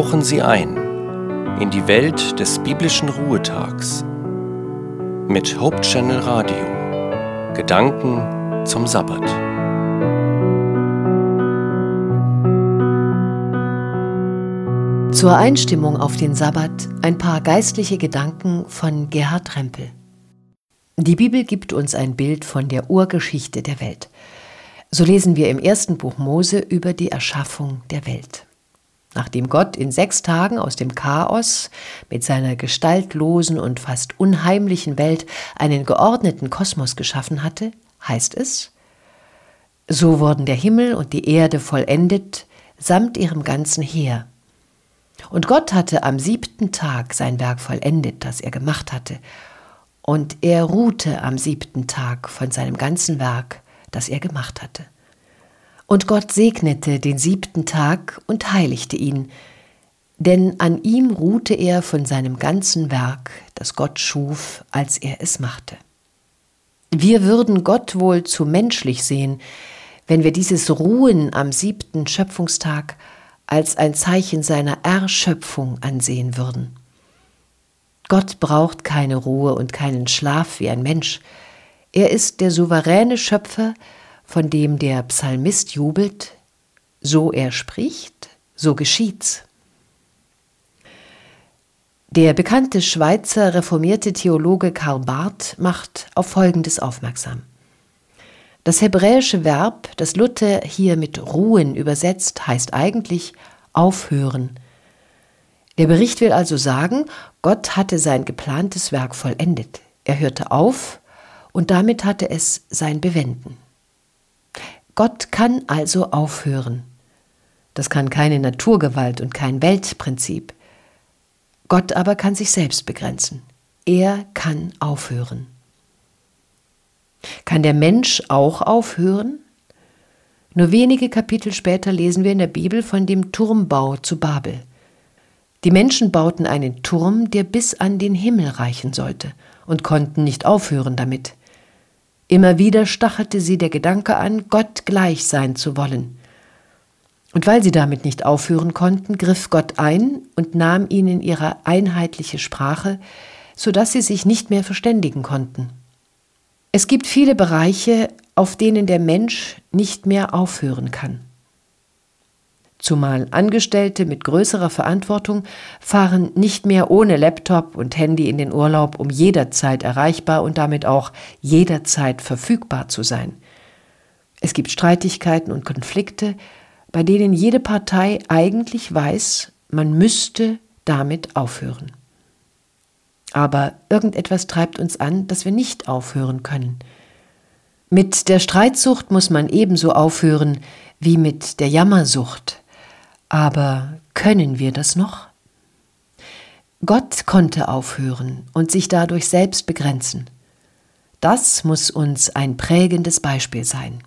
tauchen Sie ein in die Welt des biblischen Ruhetags mit Hope Channel Radio. Gedanken zum Sabbat. Zur Einstimmung auf den Sabbat ein paar geistliche Gedanken von Gerhard Rempel. Die Bibel gibt uns ein Bild von der Urgeschichte der Welt. So lesen wir im ersten Buch Mose über die Erschaffung der Welt. Nachdem Gott in sechs Tagen aus dem Chaos mit seiner gestaltlosen und fast unheimlichen Welt einen geordneten Kosmos geschaffen hatte, heißt es, so wurden der Himmel und die Erde vollendet samt ihrem ganzen Heer. Und Gott hatte am siebten Tag sein Werk vollendet, das er gemacht hatte, und er ruhte am siebten Tag von seinem ganzen Werk, das er gemacht hatte. Und Gott segnete den siebten Tag und heiligte ihn, denn an ihm ruhte er von seinem ganzen Werk, das Gott schuf, als er es machte. Wir würden Gott wohl zu menschlich sehen, wenn wir dieses Ruhen am siebten Schöpfungstag als ein Zeichen seiner Erschöpfung ansehen würden. Gott braucht keine Ruhe und keinen Schlaf wie ein Mensch. Er ist der souveräne Schöpfer, von dem der Psalmist jubelt, so er spricht, so geschieht's. Der bekannte Schweizer reformierte Theologe Karl Barth macht auf Folgendes aufmerksam. Das hebräische Verb, das Luther hier mit ruhen übersetzt, heißt eigentlich aufhören. Der Bericht will also sagen, Gott hatte sein geplantes Werk vollendet. Er hörte auf und damit hatte es sein Bewenden. Gott kann also aufhören. Das kann keine Naturgewalt und kein Weltprinzip. Gott aber kann sich selbst begrenzen. Er kann aufhören. Kann der Mensch auch aufhören? Nur wenige Kapitel später lesen wir in der Bibel von dem Turmbau zu Babel. Die Menschen bauten einen Turm, der bis an den Himmel reichen sollte, und konnten nicht aufhören damit. Immer wieder stachelte sie der Gedanke an, Gott gleich sein zu wollen. Und weil sie damit nicht aufhören konnten, griff Gott ein und nahm ihnen ihre einheitliche Sprache, so dass sie sich nicht mehr verständigen konnten. Es gibt viele Bereiche, auf denen der Mensch nicht mehr aufhören kann zumal Angestellte mit größerer Verantwortung fahren nicht mehr ohne Laptop und Handy in den Urlaub, um jederzeit erreichbar und damit auch jederzeit verfügbar zu sein. Es gibt Streitigkeiten und Konflikte, bei denen jede Partei eigentlich weiß, man müsste damit aufhören. Aber irgendetwas treibt uns an, dass wir nicht aufhören können. Mit der Streitsucht muss man ebenso aufhören wie mit der Jammersucht. Aber können wir das noch? Gott konnte aufhören und sich dadurch selbst begrenzen. Das muss uns ein prägendes Beispiel sein.